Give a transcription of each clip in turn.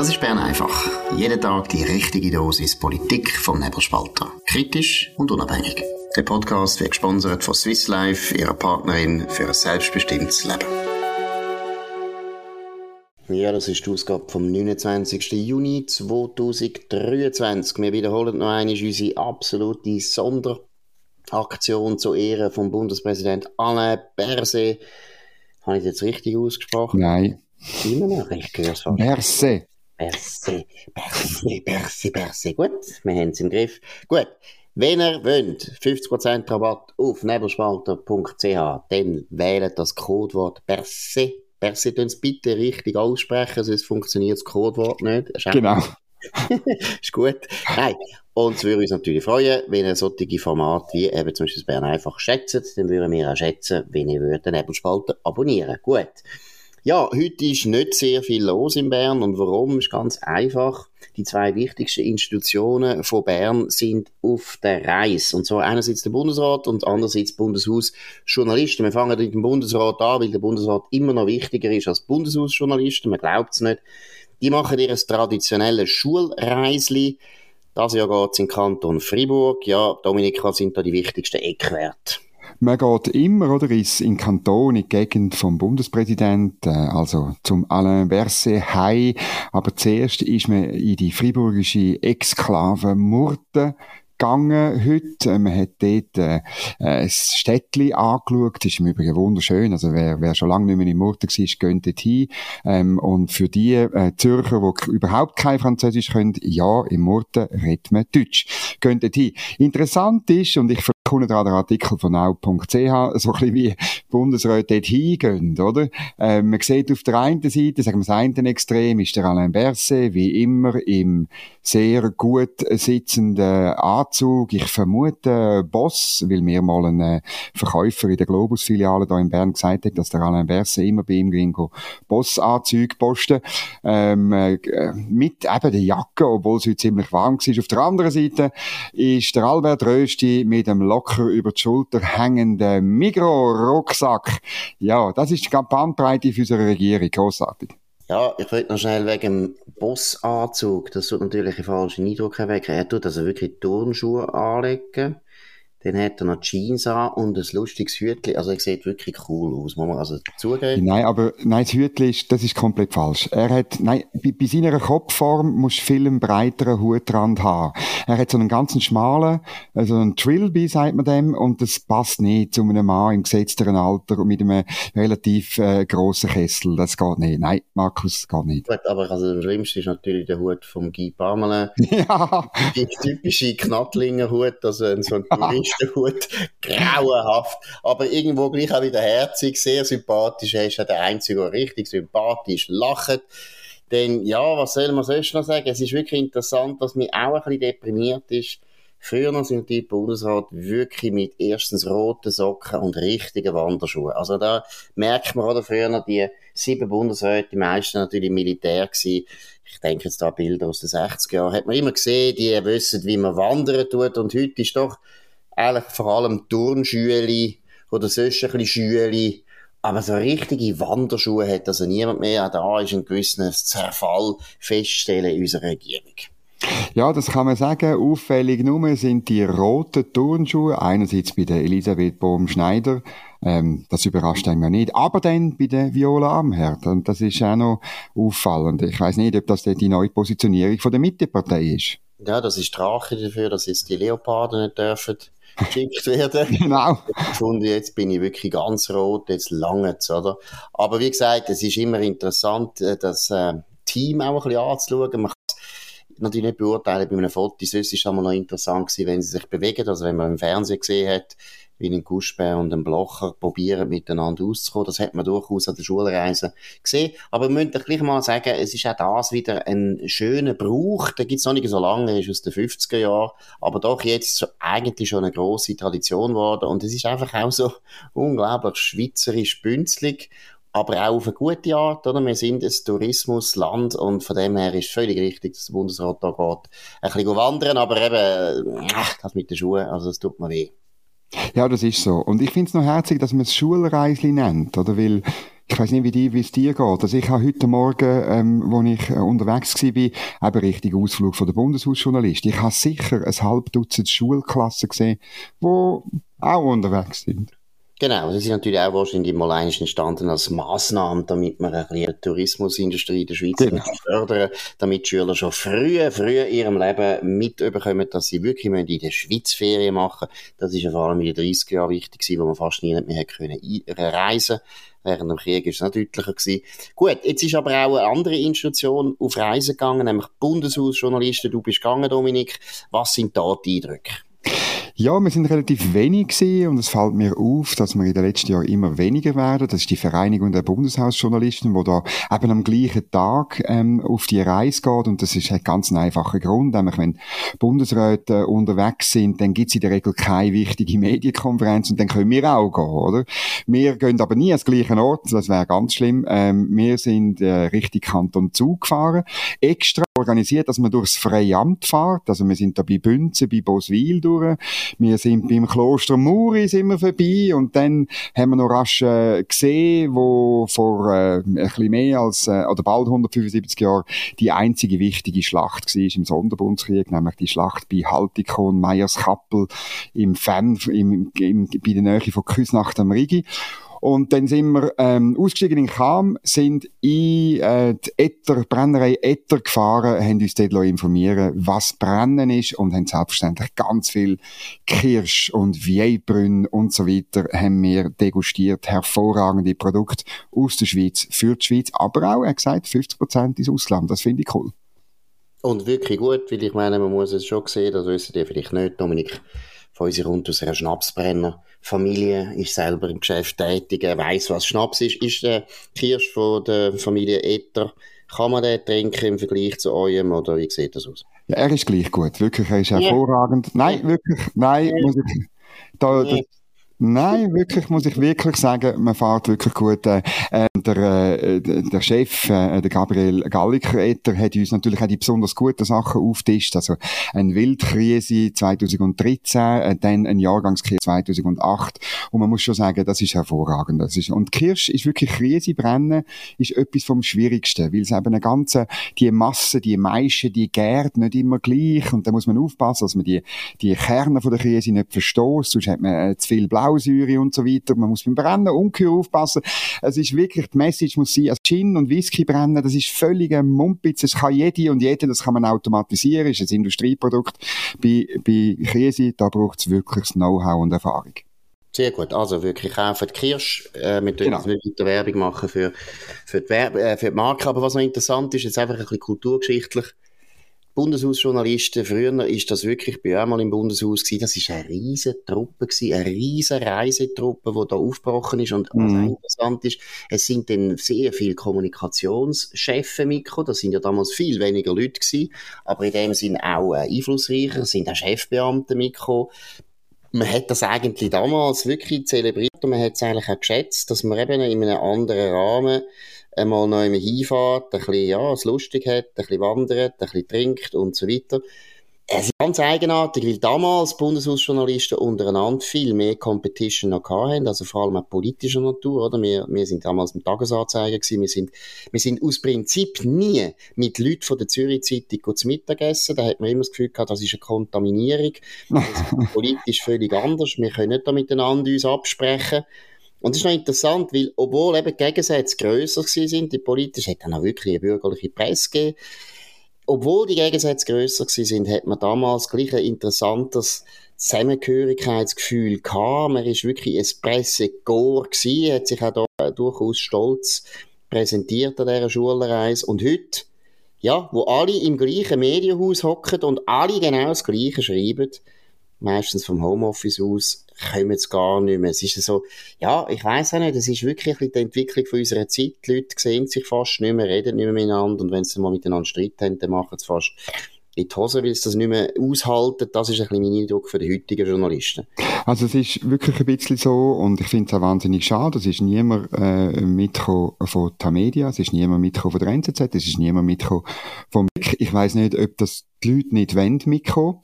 Das ist Bern einfach. Jeden Tag die richtige Dosis Politik vom Nebelspalter. Kritisch und unabhängig. Der Podcast wird gesponsert von Swiss Life, ihrer Partnerin für ein selbstbestimmtes Leben. Ja, das ist die Ausgabe vom 29. Juni 2023. Wir wiederholen noch einmal unsere absolute Sonderaktion zu Ehren vom Bundespräsident Alain Berset. Habe ich das jetzt richtig ausgesprochen? Nein. Immer noch, ich höre es fast. Berset. Berset, Berset, Berset, Berset. Gut, wir haben es im Griff. Gut, wenn ihr wollt, 50% Rabatt auf nebelspalter.ch, dann wählt das Codewort Berset Percy, tun es bitte richtig aussprechen, sonst funktioniert das Codewort nicht. Genau. ist gut. Nein. Und es würde uns natürlich freuen, wenn ihr solche Formate wie eben zum Beispiel das Bern einfach schätzt, dann würden wir auch schätzen, wenn ihr den Nebelspalter abonnieren. Gut. Ja, heute ist nicht sehr viel los in Bern und warum ist ganz einfach. Die zwei wichtigsten Institutionen von Bern sind auf der Reise. Und zwar einerseits der Bundesrat und andererseits Bundeshaus Journalisten. Wir fangen mit dem Bundesrat an, weil der Bundesrat immer noch wichtiger ist als Bundeshausjournalisten. Man glaubt es nicht. Die machen ihr traditionelles Schulreisli. Das Jahr geht es in Kanton Fribourg. Ja, Dominika, sind da die wichtigsten Eckwerte? Man geht immer, oder, ist in Kanton, in die Gegend vom Bundespräsidenten, äh, also zum Alain Berset Hai. Aber zuerst ist man in die friburgische Exklave Murten gegangen heute. Man hat dort äh, ein Städtchen angeschaut. Das ist im Übrigen wunderschön. Also wer, wer schon lange nicht mehr in Murten war, geht dort hin. Ähm, und für die äh, Zürcher, die überhaupt kein Französisch können, ja, in Murten redet man Deutsch. Geht dort hin. Interessant ist, und ich verkunde da den Artikel von now.ch, so ein bisschen wie Bundesräte dort hingehen, oder? Ähm, man sieht auf der einen Seite, sagen wir das eine Extrem, ist der Alain Berset, wie immer, im sehr gut sitzenden Anzug. Ich vermute Boss, weil mir mal ein äh, Verkäufer in der Globus-Filiale da in Bern gesagt hat, dass der Alain Berset immer bei ihm ging, Boss-Anzüge posten, ähm, äh, mit eben der Jacke, obwohl es heute ziemlich warm war. Auf der anderen Seite ist der Albert Rösti mit einem locker über die Schulter hängenden Migro-Rucksack. Ja, das ist die Bandbreite für unsere Regierung. Großartig. Ja, ich wollte noch schnell wegen dem Bossanzug, das tut natürlich einen falschen Eindruck erwecken. Er tut also wirklich Turnschuhe anlegen dann hat er noch Jeans an und ein lustiges Hütchen. Also er sieht wirklich cool aus, muss man also zugeben. Nein, aber nein, das Hütchen ist, das ist komplett falsch. Er hat, nein, bei, bei seiner Kopfform muss viel einen breiteren Hutrand haben. Er hat so einen ganzen schmalen, also einen Trilby, sagt man dem, und das passt nicht zu einem Mann im gesetzteren Alter und mit einem relativ äh, grossen Kessel. Das geht nicht. Nein, Markus, geht nicht. Gut, aber also das Schlimmste ist natürlich der Hut vom Guy Parmelin. Ja. Die typische Knattlinger-Hut, also so ein Tourist Hut, grauenhaft, aber irgendwo gleich auch wieder herzig, sehr sympathisch. Er ist ja der Einzige, der richtig sympathisch lacht. Denn, ja, was soll man sonst noch sagen? Es ist wirklich interessant, dass mich auch ein bisschen deprimiert ist. Früher sind die Bundesrat wirklich mit erstens roten Socken und richtigen Wanderschuhen. Also da merkt man, oder früher die sieben Bundesräte, die meisten natürlich Militär gewesen. Ich denke jetzt da Bilder aus den 60er Jahren. Hat man immer gesehen, die wissen, wie man wandern tut. Und heute ist doch eigentlich vor allem Turnschüle oder sonst ein bisschen Schüle. Aber so richtige Wanderschuhe hat also niemand mehr. Auch da ist ein gewisser Zerfall feststellen in unserer Regierung. Ja, das kann man sagen. Auffällig nur sind die roten Turnschuhe. Einerseits bei der Elisabeth Bohm-Schneider. Ähm, das überrascht einen ja nicht. Aber dann bei der Viola Amherd. Und das ist auch noch auffallend. Ich weiß nicht, ob das die neue Positionierung von der Mittepartei ist. Ja, das ist Drache dafür, dass jetzt die Leoparden nicht dürfen geschickt werden. genau. Und jetzt bin ich wirklich ganz rot, jetzt lange oder? Aber wie gesagt, es ist immer interessant, äh, das äh, Team auch ein bisschen anzuschauen. Man kann es natürlich nicht beurteilen bei einem Foto. Sonst ist es noch interessant gewesen, wenn sie sich bewegen. Also wenn man im Fernsehen gesehen hat, wie ein Guschbär und ein Blocher probieren, miteinander auszukommen. Das hat man durchaus an der Schulreise gesehen. Aber wir müssen gleich mal sagen, es ist auch das wieder ein schöner Brauch. Der gibt es noch nicht so lange, ist aus den 50er Jahren, aber doch jetzt eigentlich schon eine grosse Tradition geworden. Und es ist einfach auch so unglaublich schweizerisch bünzlig aber auch auf eine gute Art, oder? Wir sind ein Tourismusland und von dem her ist völlig richtig, dass der Bundesrat da geht. Ein bisschen wandern, aber eben, das mit den Schuhen, also das tut mir weh. Ja, das ist so. Und ich finde es noch herzig, dass man es Schulreisli nennt, oder? Weil ich weiß nicht, wie, es dir geht. Also ich habe heute Morgen, ähm, wo ich äh, unterwegs war, eben richtig Ausflug von der Bundeshausjournalist. Ich habe sicher ein halb Dutzend Schulklassen gesehen, die auch unterwegs sind. Genau, das ist natürlich auch wahrscheinlich mal eines entstanden als Maßnahme, damit man ein bisschen die Tourismusindustrie in der Schweiz genau. fördern damit Schüler schon früh, früh in ihrem Leben mitbekommen, dass sie wirklich in der Schweiz Ferien machen Das ist ja vor allem in den 30er Jahren wichtig gewesen, wo man fast nie mehr können reisen Während dem Krieg ist es noch deutlicher gewesen. Gut, jetzt ist aber auch eine andere Institution auf Reisen gegangen, nämlich Bundeshausjournalisten. Du bist gegangen, Dominik. Was sind da die Eindrücke? Ja, wir sind relativ wenig gewesen und es fällt mir auf, dass wir in den letzten Jahren immer weniger werden. Das ist die Vereinigung der Bundeshausjournalisten, wo da eben am gleichen Tag ähm, auf die Reise geht und das ist ein ganz einfacher Grund, nämlich wenn Bundesräte unterwegs sind, dann gibt es in der Regel keine wichtige Medienkonferenz und dann können wir auch gehen, oder? Wir gehen aber nie ans gleichen Ort, das wäre ganz schlimm. Ähm, wir sind äh, richtig Kanton Zug gefahren, extra organisiert, dass man durchs Freiamt fährt, also wir sind da bei Bünzen, bei Boswil durch, wir sind beim Kloster Muri sind wir vorbei. Und dann haben wir noch rasch äh, gesehen, wo vor äh, ein bisschen mehr als, äh, oder bald 175 Jahren die einzige wichtige Schlacht war im Sonderbundskrieg, nämlich die Schlacht bei Haltikon, Meierskappel im Fan, im, im, bei der Nähe von Küsnacht am Rigi. Und dann sind wir ähm, ausgestiegen in Cham, sind in äh, die Etter, Brennerei Etter gefahren, haben uns dort informieren was Brennen ist und haben selbstverständlich ganz viel Kirsch und Vieilbrünn und so weiter haben wir degustiert. Hervorragende Produkte aus der Schweiz, für die Schweiz, aber auch, er hat gesagt, 50% ins Ausland. Das finde ich cool. Und wirklich gut, weil ich meine, man muss es schon sehen, das wissen die vielleicht nicht, Dominik von uns kommt aus einer Schnapsbrennerfamilie, ist selber im Geschäft tätig, er weiss, was Schnaps ist. Ist der Kirsch von der Familie Etter, kann man den trinken im Vergleich zu eurem, oder wie sieht das aus? Ja, er ist gleich gut, wirklich, er ist hervorragend. Nein, wirklich, nein, muss ich, da, das, Nein, wirklich, muss ich wirklich sagen, man fährt wirklich gut. Äh, äh der, äh, der Chef, äh, der Gabriel Galliker-Etter, hat uns natürlich auch die besonders guten Sachen auftischt. Also, ein Wildkrise 2013, äh, dann ein Jahrgangskrise 2008. Und man muss schon sagen, das ist hervorragend. Das ist, und Kirsch ist wirklich Krise brennen, ist etwas vom Schwierigsten, weil es eben eine ganze, die Masse, die Maische, die gärt nicht immer gleich. Und da muss man aufpassen, dass man die, die Kerne von der Krise nicht verstoßt, sonst hat man äh, zu viel Blau Blausäure und so weiter. Man muss beim Brennen ungeheuer aufpassen. Es ist wirklich, die Message muss sein, also Gin und Whisky brennen, das ist völlig ein Mumpitz. Das kann jede und jede, das kann man automatisieren, das ist ein Industrieprodukt. Bei, bei Krise, da braucht es wirklich Know-how und Erfahrung. Sehr gut. Also wirklich kaufen die Kirsch. Äh, wir genau. wirklich Werbung machen für, für, die Werbe, äh, für die Marke. Aber was noch interessant ist, jetzt einfach ein bisschen kulturgeschichtlich. Bundeshausjournalisten, früher ist das wirklich, bei einmal im Bundeshaus gewesen, das ist eine riesen Truppe gewesen, eine riesen Reisetruppe, die da aufgebrochen ist und was mhm. interessant ist, es sind dann sehr viele Kommunikationschefe mitgekommen, das sind ja damals viel weniger Leute gewesen, aber in dem sind auch äh, einflussreicher, sind auch Chefbeamte mitgekommen, man hat das eigentlich damals wirklich zelebriert und man hat es eigentlich auch geschätzt, dass man eben in einem anderen Rahmen einmal noch einmal hinfährt, ein bisschen, ja, es lustig hat, ein bisschen wandert, ein bisschen trinkt und so weiter. Es ist ganz eigenartig, weil damals Bundeshausjournalisten untereinander viel mehr Competition noch hatten, also vor allem auch politischer Natur, oder? Wir, wir sind damals im Tagesanzeiger gewesen, wir sind, wir sind aus Prinzip nie mit Leuten von der Zürich Zeitung zu Mittagessen, da hat man immer das Gefühl gehabt, das ist eine Kontaminierung, das ist politisch völlig anders, wir können nicht da miteinander uns absprechen. Und das ist noch interessant, weil, obwohl eben die Gegensätze grösser sind, die politisch, hat dann auch wirklich eine bürgerliche Presse gegeben. Obwohl die Gegensätze grösser sind, hat man damals gleich ein interessantes Zusammengehörigkeitsgefühl gehabt. Man ist wirklich ein Pressegor gewesen, hat sich auch da durchaus stolz präsentiert an dieser Schulreise. Und heute, ja, wo alle im gleichen Medienhaus hocken und alle genau das Gleiche schreiben, meistens vom Homeoffice aus, kommen es gar nicht mehr. Es ist so, ja, ich weiß auch nicht, es ist wirklich die Entwicklung von unserer Zeit. Die Leute sehen sich fast nicht mehr, reden nicht mehr miteinander und wenn sie mal miteinander Streit haben, dann machen sie fast in die Hose, weil sie das nicht mehr aushalten. Das ist ein bisschen mein Eindruck für die heutigen Journalisten. Also es ist wirklich ein bisschen so und ich finde es auch wahnsinnig schade. Es ist niemand äh, mitgekommen von Tamedia, es ist niemand mitgekommen von der NZZ, es ist niemand mitgekommen vom Ich weiß nicht, ob das die Leute nicht wollen mitkommen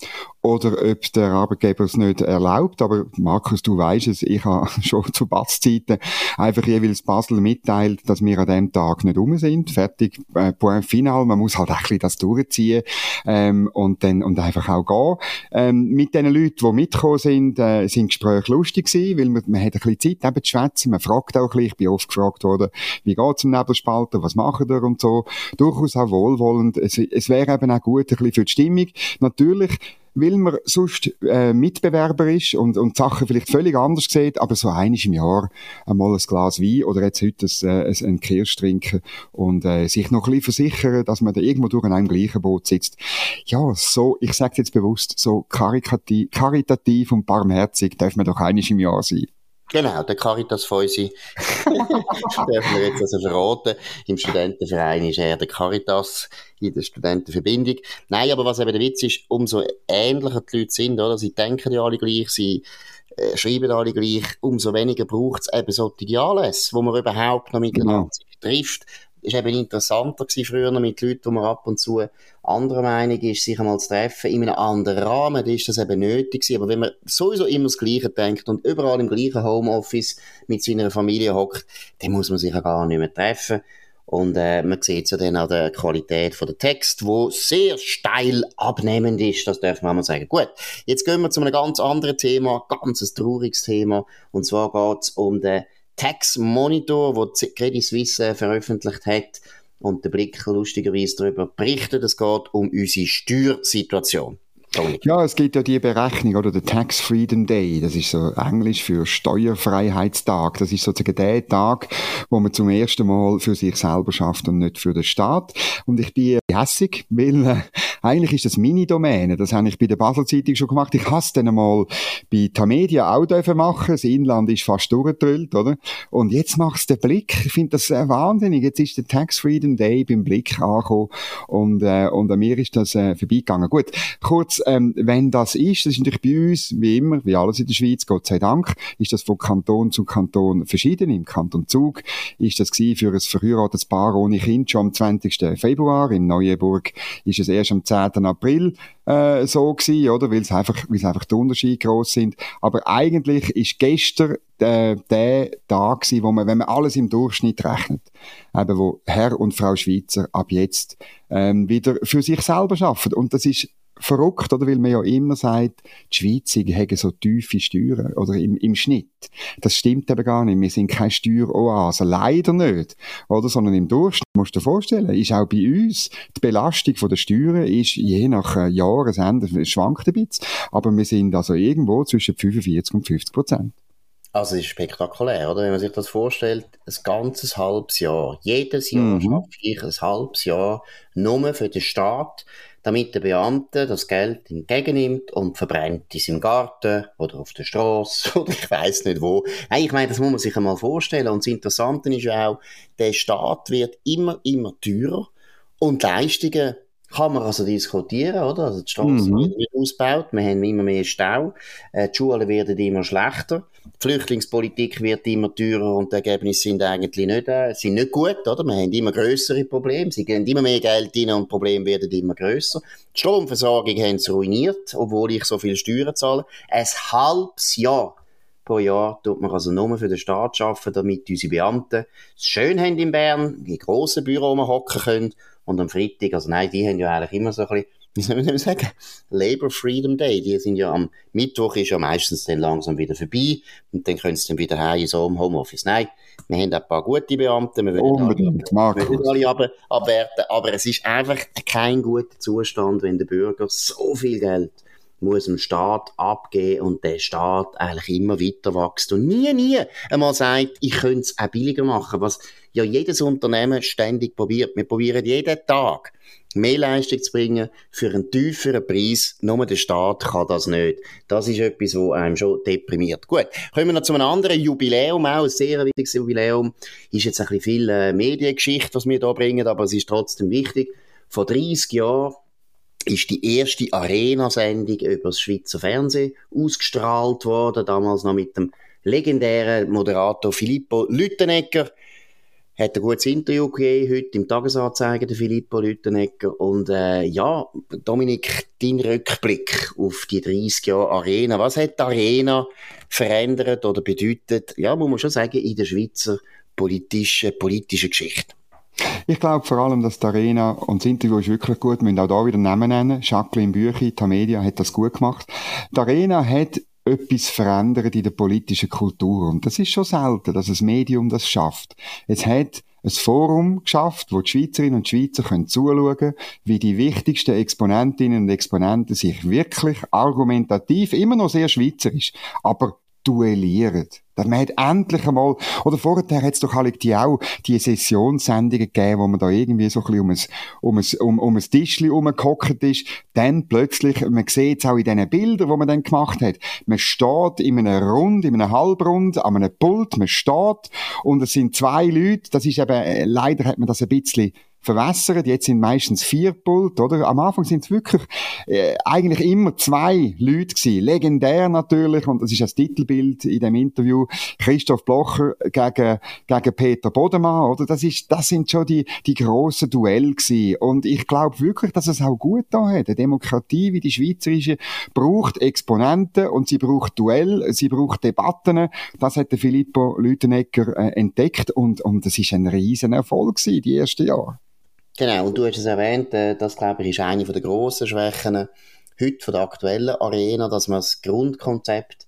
oder ob der Arbeitgeber es nicht erlaubt. Aber Markus, du weißt es, ich habe schon zu Batzzeiten einfach jeweils Basel mitteilt, dass wir an dem Tag nicht rum sind. Fertig, äh, point final. Man muss halt ein bisschen das durchziehen ähm, und dann und einfach auch gehen. Ähm, mit den Leuten, die mitgekommen sind, äh, sind Gespräche lustig gewesen, weil man, man hat ein bisschen Zeit eben zu schwätzen. Man fragt auch ein bisschen. Ich bin oft gefragt worden, wie geht's im Nebelspalter, was machen wir und so. Durchaus auch wohlwollend. Es, es wäre eben auch gut ein bisschen für die Stimmung. Natürlich weil man sonst äh, Mitbewerber ist und, und Sachen vielleicht völlig anders sieht, aber so einiges im Jahr einmal ein Glas Wein oder jetzt heute ein, äh, ein Kirsch trinken und äh, sich noch ein bisschen versichern, dass man da irgendwo durch in einem gleichen Boot sitzt. Ja, so, ich sage jetzt bewusst, so karitativ, und barmherzig darf man doch einiges im Jahr sein. Genau, der Caritas Feusi, dürfen wir jetzt also verraten. Im Studentenverein ist er der Caritas in der Studentenverbindung. Nein, aber was eben der Witz ist, umso ähnlicher die Leute sind, oder? Sie denken ja alle gleich, sie äh, schreiben alle gleich, umso weniger braucht es eben solche Anlässe, wo man überhaupt noch miteinander genau. trifft ist eben interessanter gewesen früher mit Leuten, wo man ab und zu anderer Meinung ist, sich einmal zu treffen in einem anderen Rahmen, da ist das eben nötig gewesen. Aber wenn man sowieso immer das Gleiche denkt und überall im gleichen Homeoffice mit seiner Familie hockt, dann muss man sich ja gar nicht mehr treffen. Und äh, man sieht es ja dann an der Qualität von der Text, wo sehr steil abnehmend ist, das darf man mal sagen. Gut, jetzt gehen wir zu einem ganz anderen Thema, ganz ein trauriges Thema. Und zwar geht es um den Tax Monitor, wo Credit Suisse veröffentlicht hat und der Blick lustigerweise darüber berichtet. Es geht um unsere Steuersituation. Ja, es gibt ja die Berechnung, oder der Tax Freedom Day, das ist so Englisch für Steuerfreiheitstag. Das ist sozusagen der Tag, wo man zum ersten Mal für sich selber schafft und nicht für den Staat. Und ich bin hässig, weil äh, eigentlich ist das meine Domäne. Das habe ich bei der Basel Zeitung schon gemacht. Ich habe es dann mal bei Tamedia auch dürfen machen. Das Inland ist fast durchgedrüllt, oder? Und jetzt macht es der Blick. Ich finde das äh, wahnsinnig. Jetzt ist der Tax Freedom Day beim Blick angekommen und, äh, und an mir ist das äh, vorbeigegangen. Gut, kurz ähm, wenn das ist, das ist natürlich bei uns, wie immer, wie alles in der Schweiz, Gott sei Dank, ist das von Kanton zu Kanton verschieden. Im Kanton Zug ist das für ein verheiratetes Paar ohne Kind schon am 20. Februar. In Neuenburg ist es erst am 10. April äh, so gewesen, oder? Weil es einfach, weil es einfach die Unterschiede groß sind. Aber eigentlich ist gestern äh, der Tag gewesen, wo man, wenn man alles im Durchschnitt rechnet, eben wo Herr und Frau Schweizer ab jetzt ähm, wieder für sich selber schaffen. Und das ist verrückt, oder? Weil man ja immer sagt, die Schweizer haben so tiefe Steuern, oder im, im Schnitt. Das stimmt eben gar nicht. Wir sind keine Steueroase. Leider nicht. Oder? Sondern im Durchschnitt, musst du dir vorstellen, ist auch bei uns die Belastung der Steuern ist je nach äh, Jahresende, schwankt ein bisschen. Aber wir sind also irgendwo zwischen 45 und 50 Prozent. Also, es ist spektakulär, oder? Wenn man sich das vorstellt, ein ganzes halbes Jahr. Jedes Jahr mhm. schaffe ich ein halbes Jahr nur für den Staat damit der Beamte das Geld entgegennimmt und verbrennt es im Garten oder auf der Straße oder ich weiß nicht wo. Nein, ich meine, das muss man sich einmal vorstellen. Und das Interessante ist ja auch, der Staat wird immer, immer teurer und Leistungen kann man also diskutieren, oder? Also die Straßen mhm. werden ausgebaut, wir haben immer mehr Stau, äh, die Schulen werden immer schlechter, die Flüchtlingspolitik wird immer teurer und die Ergebnisse sind eigentlich nicht, äh, sind nicht gut, oder? Wir haben immer größere Probleme, sie geben immer mehr Geld rein und die Probleme werden immer grösser. Die Stromversorgung haben sie ruiniert, obwohl ich so viel Steuern zahle. Ein halbes Jahr pro Jahr tut man also nur für den Staat arbeiten, damit unsere Beamten es schön haben in Bern, in grossen Büro hocken können und am Freitag, also nein, die haben ja eigentlich immer so ein bisschen, wie soll man sagen, Labor Freedom Day. Die sind ja am Mittwoch ist ja meistens dann langsam wieder vorbei und dann können sie dann wieder heim so im Homeoffice. Nein, wir haben ein paar gute Beamte, wir wollen alle, alle ab, abwerten, aber es ist einfach kein guter Zustand, wenn der Bürger so viel Geld muss dem Staat abgeben und der Staat eigentlich immer weiter wächst und nie, nie einmal sagt, ich könnte es auch billiger machen, was ja jedes Unternehmen ständig probiert. Wir probieren jeden Tag mehr Leistung zu bringen für einen tieferen Preis. Nur der Staat kann das nicht. Das ist etwas, was einem schon deprimiert. Gut, kommen wir noch zu einem anderen Jubiläum, auch ein sehr wichtiges Jubiläum. Ist jetzt ein bisschen viel äh, Mediengeschichte, was wir hier bringen, aber es ist trotzdem wichtig. Vor 30 Jahren ist die erste Arena-Sendung über das Schweizer Fernsehen ausgestrahlt worden, damals noch mit dem legendären Moderator Filippo Lüttenegger. hat ein gutes Interview gegeben, heute im Tagesanzeiger, der Filippo Lüttenegger. Und äh, ja, Dominik, dein Rückblick auf die 30 Jahre Arena. Was hat die Arena verändert oder bedeutet, ja, muss man schon sagen, in der Schweizer politischen, politischen Geschichte? Ich glaube vor allem, dass die Arena, und das Interview ist wirklich gut, wir müssen auch da wieder Namen nennen, Jacqueline Büchi, Tamedia hat das gut gemacht. Die Arena hat etwas verändert in der politischen Kultur. Und das ist schon selten, dass ein Medium das schafft. Es hat ein Forum geschafft, wo die Schweizerinnen und Schweizer können zuschauen wie die wichtigsten Exponentinnen und Exponenten sich wirklich argumentativ, immer noch sehr schweizerisch, aber duellieren. Man hat endlich einmal, oder vorher hat es doch alle die auch die Sessionssendungen gegeben, wo man da irgendwie so ein bisschen um ein, um ein, um, um ein Tischchen rumgehockt ist. Dann plötzlich, man sieht es auch in diesen Bildern, die man dann gemacht hat, man steht in einem Rund, in einem Halbrund, an einem Pult, man steht und es sind zwei Leute, das ist eben, äh, leider hat man das ein bisschen verwässert. Jetzt sind meistens vier Pult, oder? Am Anfang sind es wirklich äh, eigentlich immer zwei Leute gewesen. Legendär natürlich, und das ist das Titelbild in dem Interview, Christoph Blocher gegen, gegen Peter Bodemann, oder? Das ist, das sind schon die, die grossen Duelle gewesen. Und ich glaube wirklich, dass es auch gut da hat. Eine Demokratie wie die schweizerische braucht Exponenten und sie braucht Duell, sie braucht Debatten. Das hat der Filippo Lütenegger äh, entdeckt und, und das ist ein riesen Erfolg gewesen, die ersten Jahre. Genau, und du hast es erwähnt, äh, das glaube ich ist eine der grossen Schwächen heute von der aktuellen Arena, dass man das Grundkonzept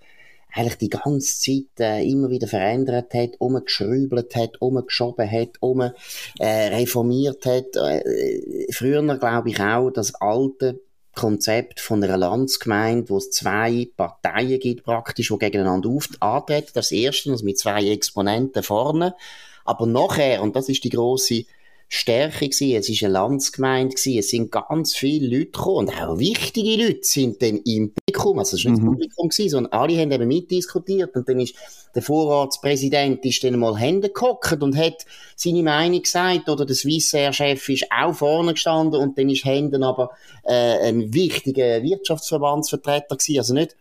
eigentlich die ganze Zeit äh, immer wieder verändert hat, umgeschrübelt hat, umgeschoben hat, um äh, reformiert hat. Äh, früher glaube ich auch das alte Konzept von einer Landsgemeinde, wo es zwei Parteien gibt praktisch, die gegeneinander antreten. Das erste, also mit zwei Exponenten vorne. Aber nachher, und das ist die große Stärke gewesen. Es ist eine Landsgemeinde gewesen. Es sind ganz viele Leute gekommen. Und auch wichtige Leute sind dann im Publikum. Also es war nicht mhm. das Publikum gewesen, sondern alle haben eben mitdiskutiert. Und dann ist der Vorratspräsident ist dann mal Hände gehockt und hat seine Meinung gesagt. Oder der Swissair-Chef ist auch vorne gestanden und dann ist Händen aber äh, ein wichtiger Wirtschaftsverbandsvertreter gewesen. Also nicht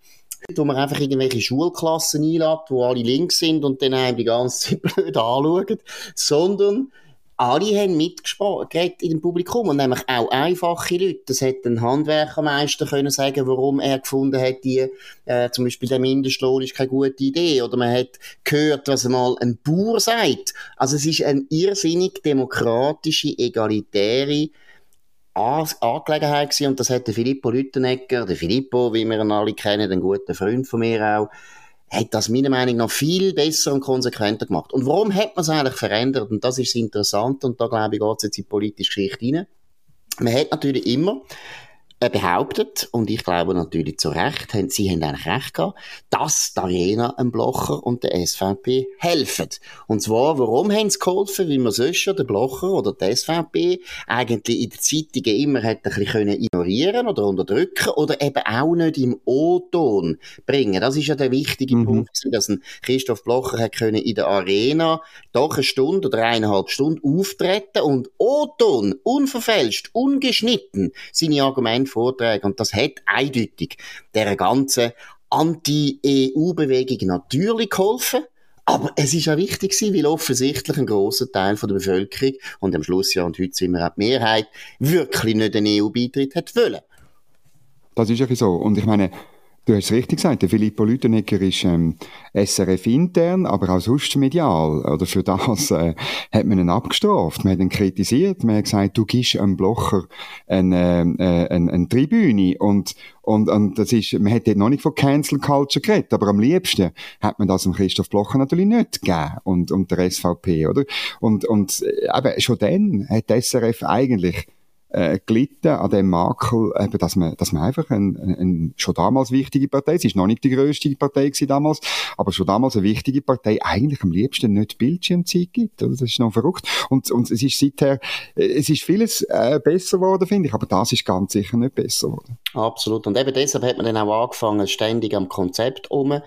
wo man einfach irgendwelche Schulklassen einlädt, wo alle links sind und dann einem die ganze Zeit blöd anschauen, sondern alle haben mitgesprochen in dem Publikum und nämlich auch einfache Leute. Das hätte ein Handwerkermeister können sagen, warum er gefunden hat, die, äh, zum Beispiel der Mindestlohn ist keine gute Idee. Oder man hat gehört, was einmal ein Bauer sagt. Also es ist eine irrsinnig demokratische, egalitäre Angelegenheit gewesen. und das hat der Filippo Lüttenegger, der Filippo, wie wir ihn alle kennen, ein guter Freund von mir auch, hat das meiner Meinung nach viel besser und konsequenter gemacht. Und warum hat man es eigentlich verändert? Und das ist das Interessante, und da glaube ich, geht es jetzt in die politische Geschichte rein. Man hat natürlich immer behauptet, und ich glaube natürlich zu Recht, haben, sie haben eigentlich recht gehabt, dass die Arena, ein Blocher und der SVP helfen. Und zwar, warum haben sie geholfen? Weil man sonst schon den Blocher oder die SVP eigentlich in den Zeitungen immer hätte ein bisschen ignorieren oder unterdrücken oder eben auch nicht im O-Ton bringen. Das ist ja der wichtige mhm. Punkt, dass ein Christoph Blocher hat können in der Arena doch eine Stunde oder eineinhalb Stunden auftreten und O-Ton, unverfälscht, ungeschnitten, seine Argumente Vorträge. Und das hat eindeutig der ganzen Anti-EU-Bewegung natürlich geholfen. Aber es ist auch wichtig gewesen, weil offensichtlich ein grosser Teil von der Bevölkerung und am Schluss ja und heute sind wir auch die Mehrheit wirklich nicht den EU-Beitritt hat wollen. Das ist ja so. Und ich meine, Du hast es richtig gesagt, der Filippo Lütenegger ist ähm, SRF intern, aber auch sonst medial. Oder für das äh, hat man ihn abgestraft, man hat ihn kritisiert, man hat gesagt, du gibst einem Blocher eine, äh, eine, eine Tribüne und und, und das ist, man hat dort noch nicht von Cancel Culture geredet, aber am liebsten hat man das dem Christoph Blocher natürlich nicht gegeben und, und der SVP, oder? Und, und äh, eben, schon dann hat SRF eigentlich äh, gelitten an dem Makel, eben, dass man, dass man einfach ein, ein, schon damals wichtige Partei, sie ist noch nicht die grösste Partei damals, aber schon damals eine wichtige Partei, eigentlich am liebsten nicht Bildschirmzeit gibt, oder? Das ist noch verrückt. Und, und es ist seither, äh, es ist vieles äh, besser geworden, finde ich, aber das ist ganz sicher nicht besser geworden. Absolut. Und eben deshalb hat man dann auch angefangen, ständig am Konzept um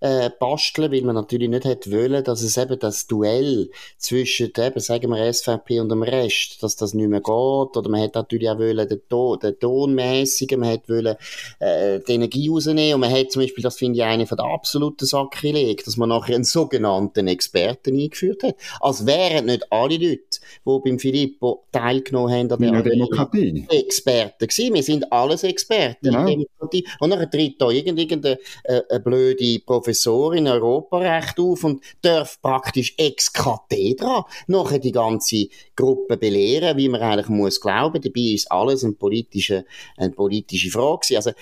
äh, basteln, weil man natürlich nicht hätte wollen, dass es eben das Duell zwischen, eben, sagen wir, SVP und dem Rest, dass das nicht mehr geht. Oder man hätte natürlich auch wollen, den, Ton, den Tonmäßigen, man hätte wollen, äh, die Energie rausnehmen. Und man hätte zum Beispiel, das finde ich eine von der absoluten Sakrileg, dass man nachher einen sogenannten Experten eingeführt hat. Als wären nicht alle Leute, die beim Filippo teilgenommen haben an der Demokratie. Experten gewesen. Wir sind alles Experten genau. in Demokratie. Und dann tritt da irgendeine äh, blöde Professorin Europarecht auf und darf praktisch ex cathedra nachher die ganze Gruppe belehren, wie man eigentlich muss glauben. Dabei ist alles eine politische, eine politische Frage. Also,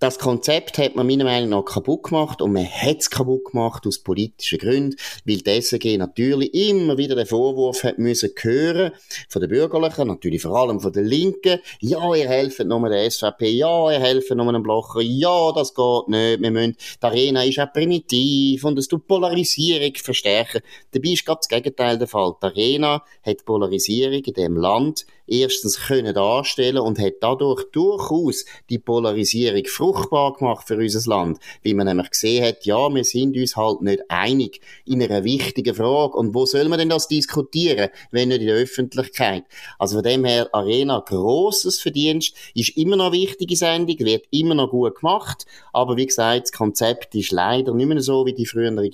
das Konzept hat man meiner Meinung nach kaputt gemacht und man hat es kaputt gemacht aus politischen Gründen, weil die SG natürlich immer wieder den Vorwurf hat müssen hören von den Bürgerlichen, natürlich vor allem von den Linken, ja, ihr helft nur der SVP, ja, ihr helft nur einem Blocher, ja, das geht nicht, wir müssen, die Arena ist auch primitiv und es tut Polarisierung verstärken. Dabei ist gerade das Gegenteil der Fall. Die Arena hat Polarisierung in dem Land erstens können darstellen und hat dadurch durchaus die Polarisierung fruchtbar gemacht für unser Land, weil man nämlich gesehen hat, ja, wir sind uns halt nicht einig in einer wichtigen Frage. Und wo soll man denn das diskutieren, wenn nicht in der Öffentlichkeit? Also von dem her Arena grosses Verdienst, ist immer noch eine wichtige Sendung, wird immer noch gut gemacht, aber wie gesagt, das Konzept ist leider nicht mehr so wie die frühere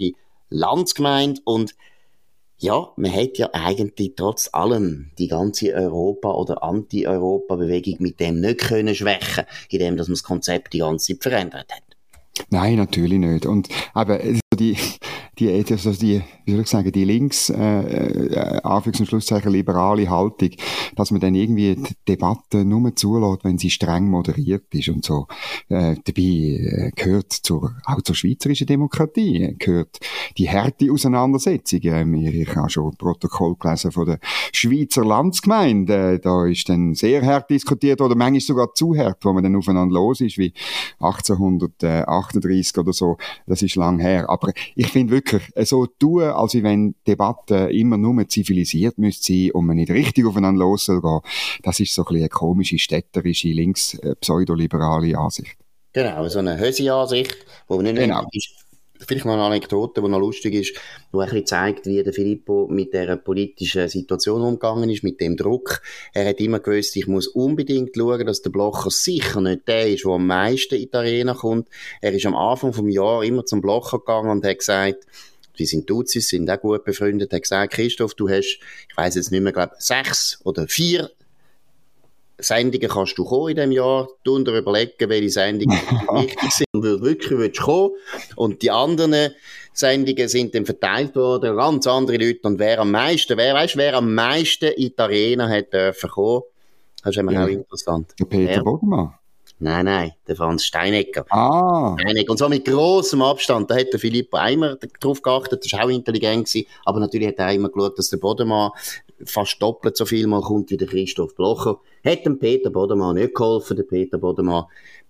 Landsgemeinde und ja, man hat ja eigentlich trotz allem die ganze Europa- oder Anti-Europa-Bewegung mit dem nicht können schwächen, indem man das Konzept die ganze Zeit verändert hat. Nein, natürlich nicht. Und aber die, die, also die, wie soll ich sagen, die links, äh, äh, Anführungs- und Schlusszeichen, liberale Haltung, dass man dann irgendwie die Debatte nur zulässt, wenn sie streng moderiert ist und so. Äh, dabei äh, gehört zur, auch zur schweizerischen Demokratie, äh, gehört die harte Auseinandersetzung. Ähm, ich habe schon ein Protokoll gelesen von der Schweizer Landsgemeinde. Da ist dann sehr hart diskutiert oder manchmal sogar zu hart, wo man dann aufeinander los ist, wie 1838 oder so. Das ist lang her. Aber ich finde wirklich, so tun, als wenn Debatten immer nur zivilisiert müsste sein und man nicht richtig aufeinander los soll gehen, das ist so ein bisschen eine komische, städterische, links, äh, pseudoliberale Ansicht. Genau, so eine Hösi-Ansicht, wo nicht genau. ist, vielleicht noch eine Anekdote, die noch lustig ist, die ein bisschen zeigt, wie der Filippo mit der politischen Situation umgegangen ist, mit dem Druck. Er hat immer gewusst, ich muss unbedingt schauen, dass der Blocher sicher nicht der ist, der am meisten in die Arena kommt. Er ist am Anfang vom Jahr immer zum Blocher gegangen und hat gesagt, die sind Duzis, sind auch gut befreundet, hat gesagt, Christoph, du hast, ich weiß jetzt nicht mehr, glaube sechs oder vier Sendungen kannst du kommen in diesem Jahr, du dir überlegen, welche Sendungen wichtig sind und wirklich willst kommen. Und die anderen Sendungen sind dann verteilt worden, ganz andere Leute. Und wer am meisten, wer weißt, wer am meisten in die Arena hat dürfen kommen, das ist immer ja. auch interessant. Der Peter ja. Nein, nein, der Franz Steinecker. Ah. Steinecker. Und so mit großem Abstand. Da hat der Filippo Eimer drauf geachtet, das war auch intelligent gewesen. Aber natürlich hat er immer geschaut, dass der Bodemann fast doppelt so viel mal kommt wie der Christoph Blocher. Hat dem Peter Bodemann nicht geholfen, der Peter Bodemann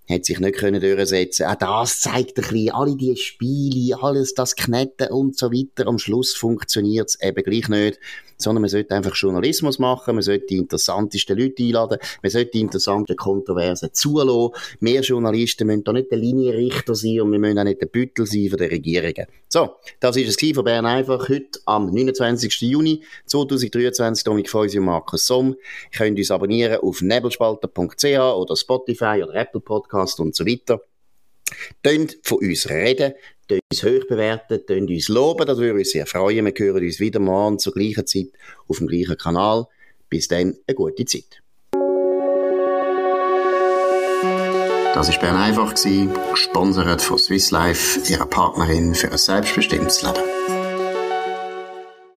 hat sich nicht können durchsetzen. Auch das zeigt ein bisschen, alle die Spiele, alles das Knetten und so weiter. Am Schluss funktioniert es eben gleich nicht sondern man sollte einfach Journalismus machen, man sollte die interessantesten Leute einladen, man sollte die interessanten Kontroversen zulassen. Mehr Journalisten müssen da nicht der Linienrichter sein und wir müssen auch nicht der Büttel sein von den Regierungen. So, das ist es von Bern einfach heute am 29. Juni 2023. Dominik Feusi und Markus Somm. Ihr könnt uns abonnieren auf nebelspalter.ch oder Spotify oder Apple Podcast und so weiter. Tönt von uns reden, tönt uns hoch bewerten, tönt uns loben, das würde uns sehr freuen. Wir hören uns wieder morgen zur gleichen Zeit auf dem gleichen Kanal. Bis dann, eine gute Zeit. Das war Bern einfach, gesponsert von Swiss Life, ihrer Partnerin für ein selbstbestimmtes Leben.